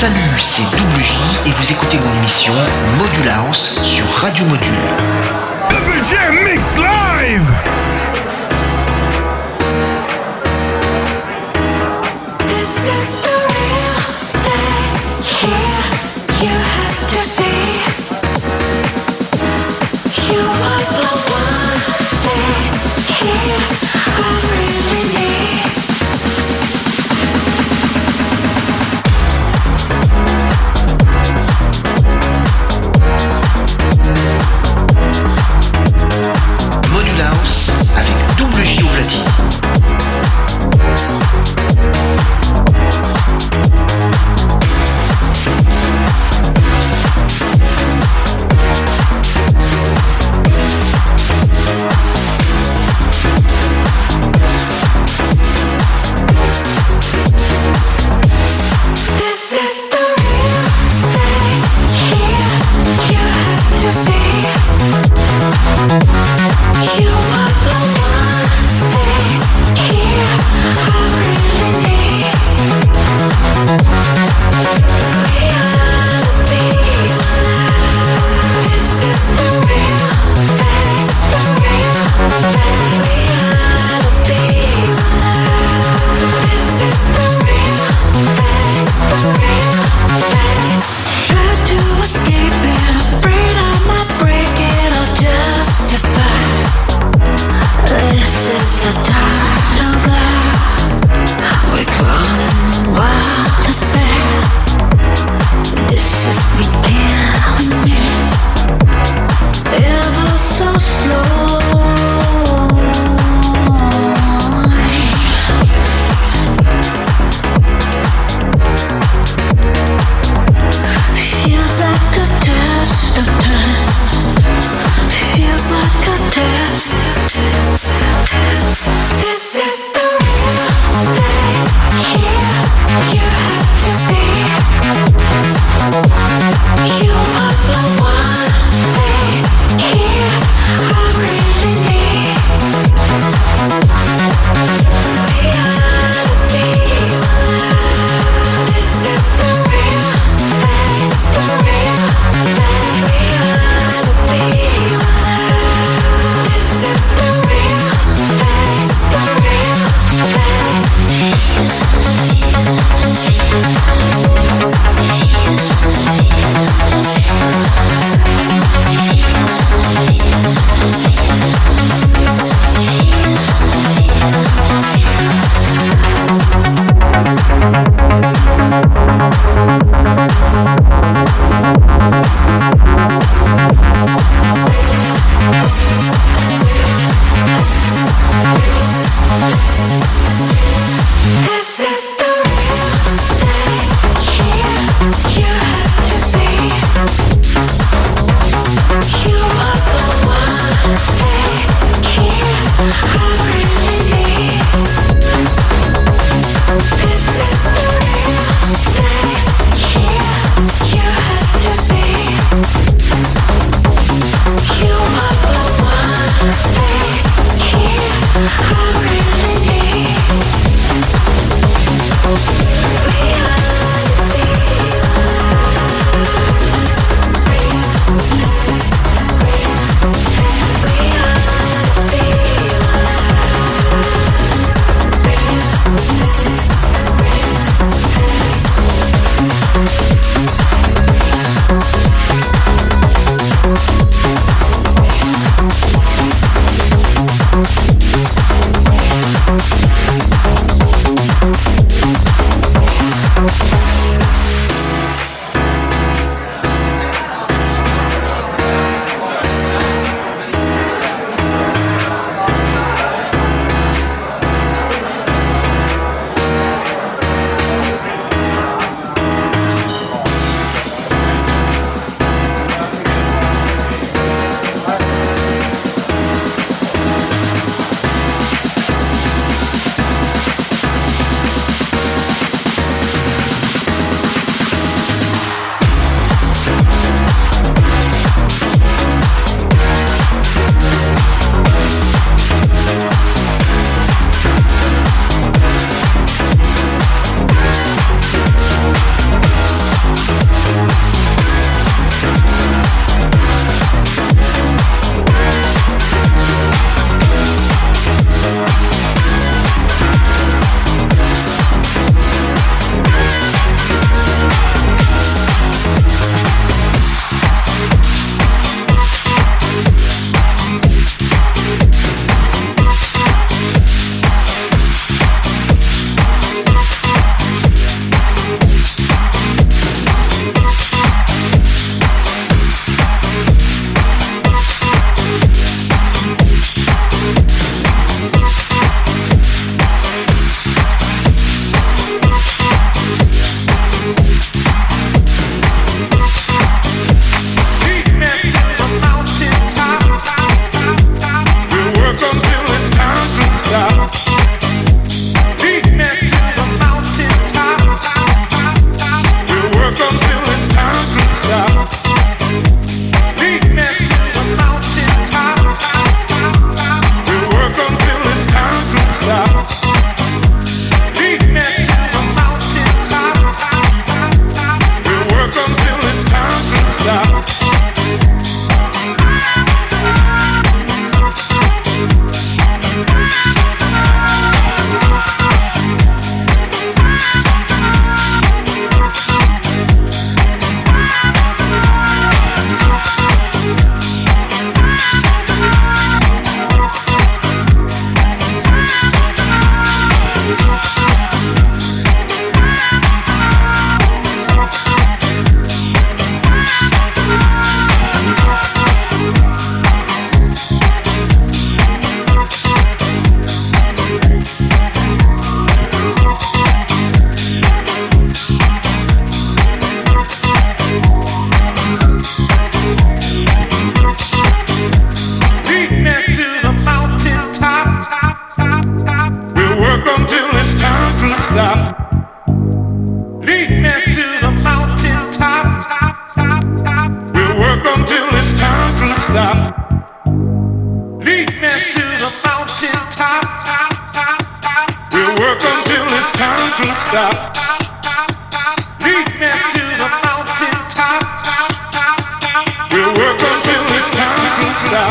Salut, c'est Double J et vous écoutez mon émission Module House sur Radio Module. Double J Mix Live This is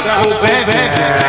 to stop.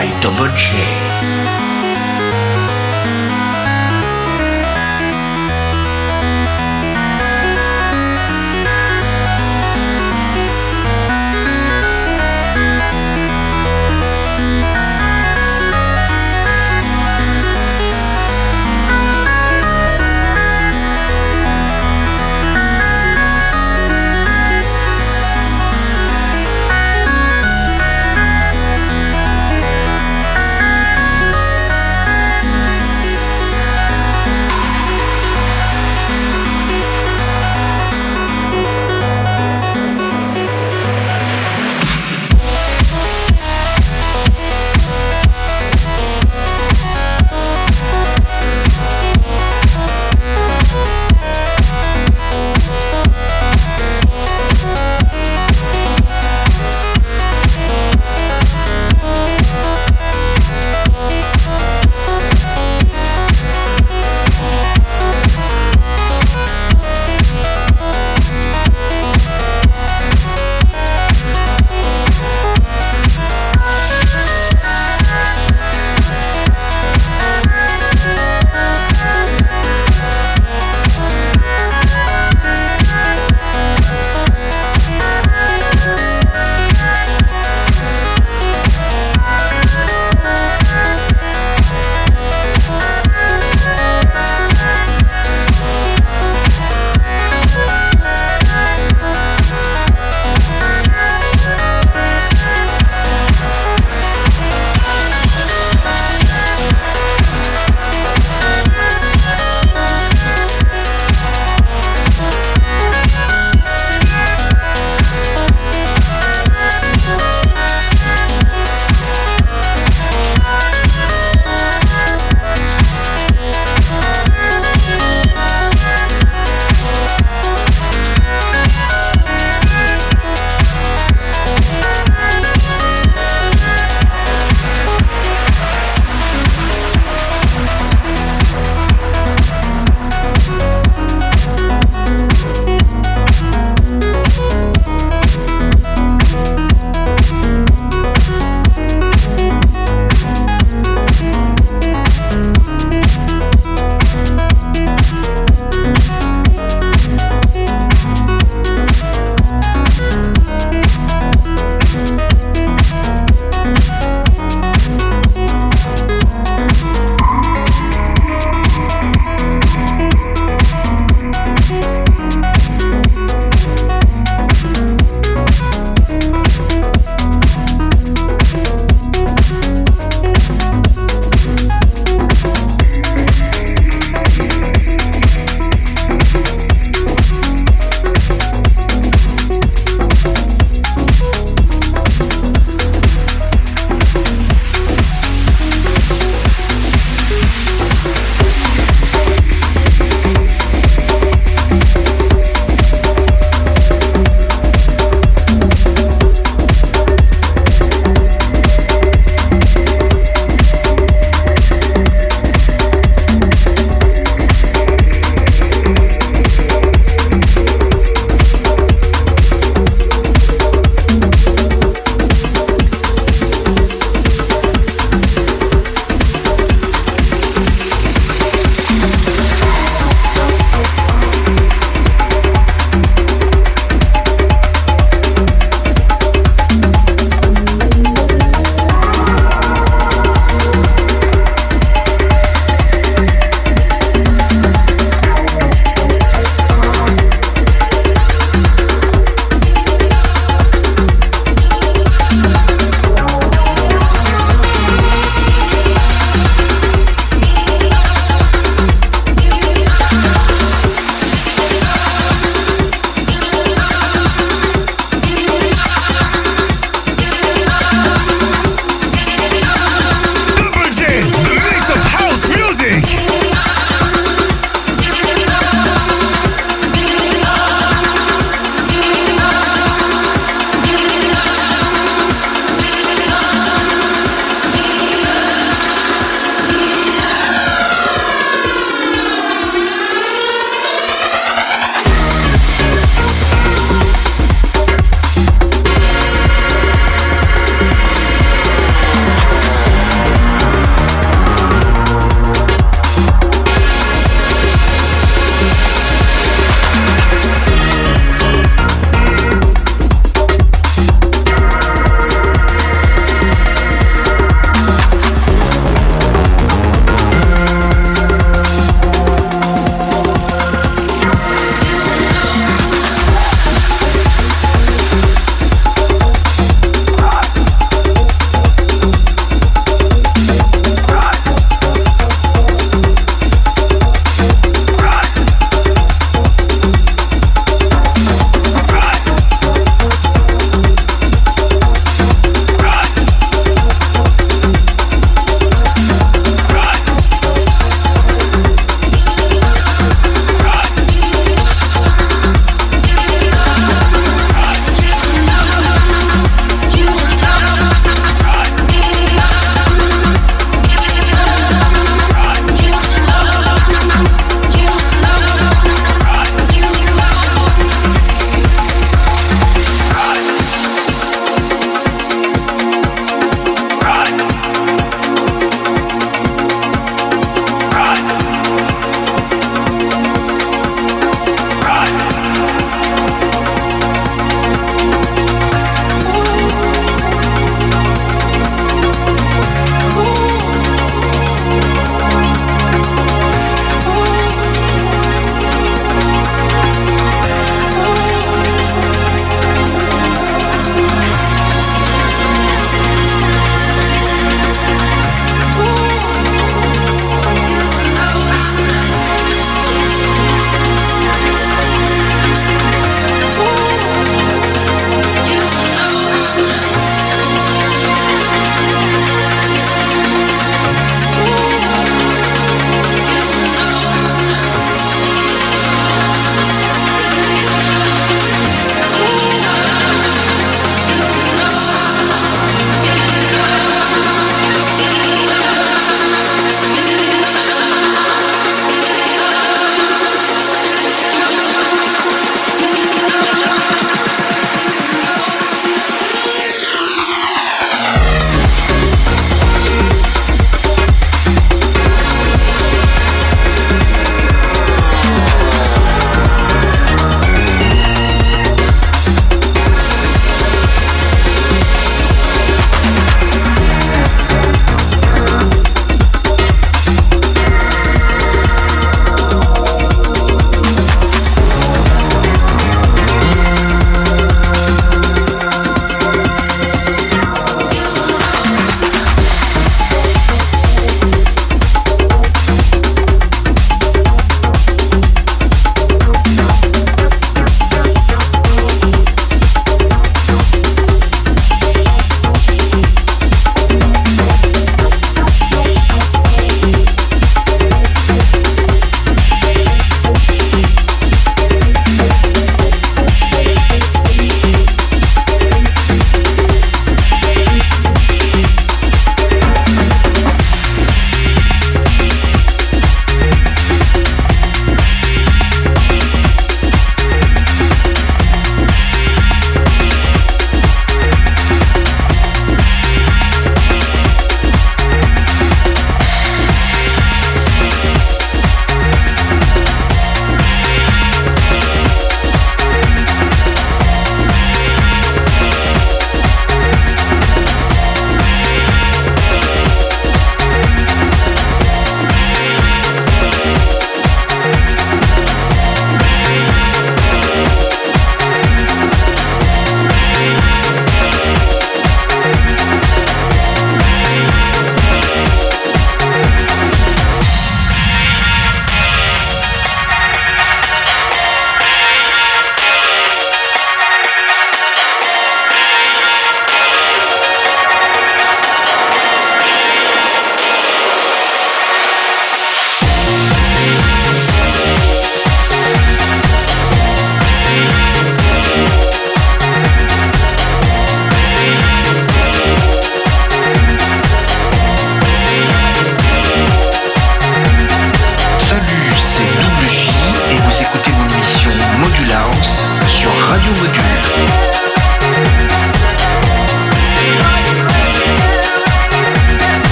aj to Brče.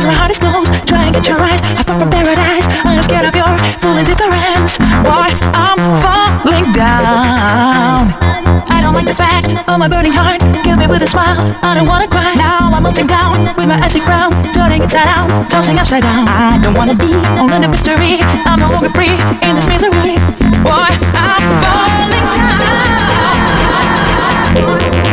Cause my heart is closed, try and get your eyes I fall from paradise, I'm scared of your full indifference. Why I'm falling down. I don't like the fact of my burning heart. Kill me with a smile, I don't wanna cry. Now I'm melting down with my icy crown. Turning inside out, tossing upside down. I don't wanna be only the mystery. I'm no longer free in this misery. Why? I'm falling down.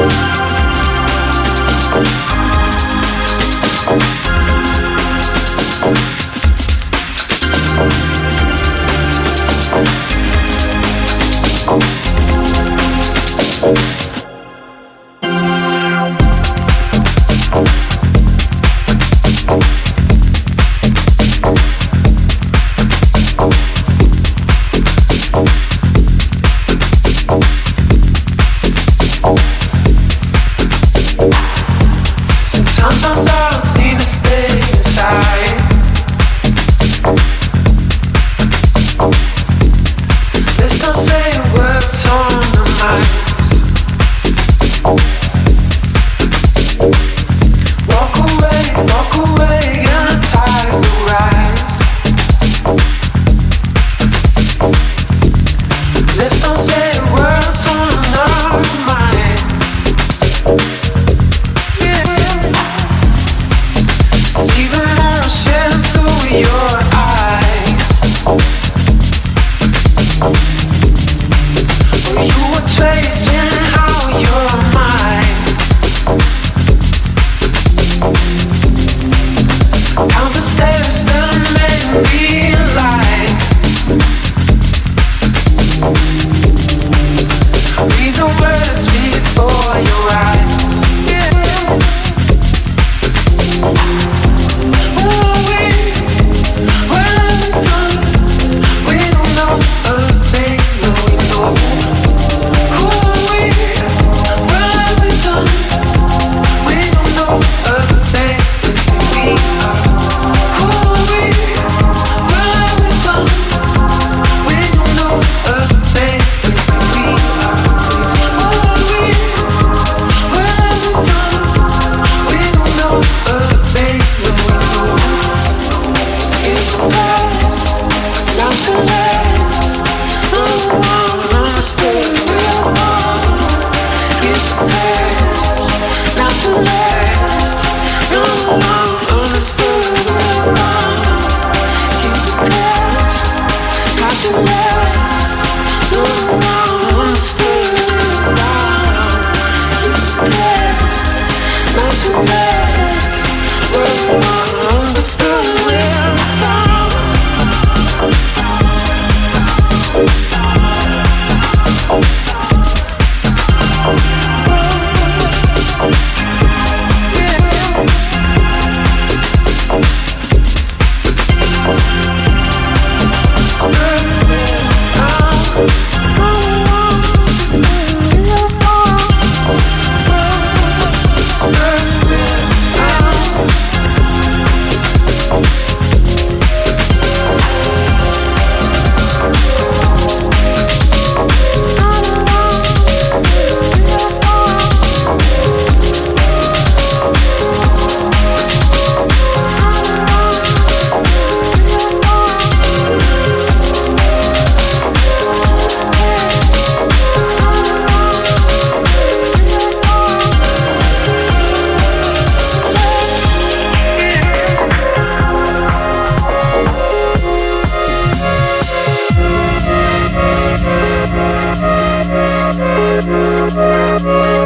Thank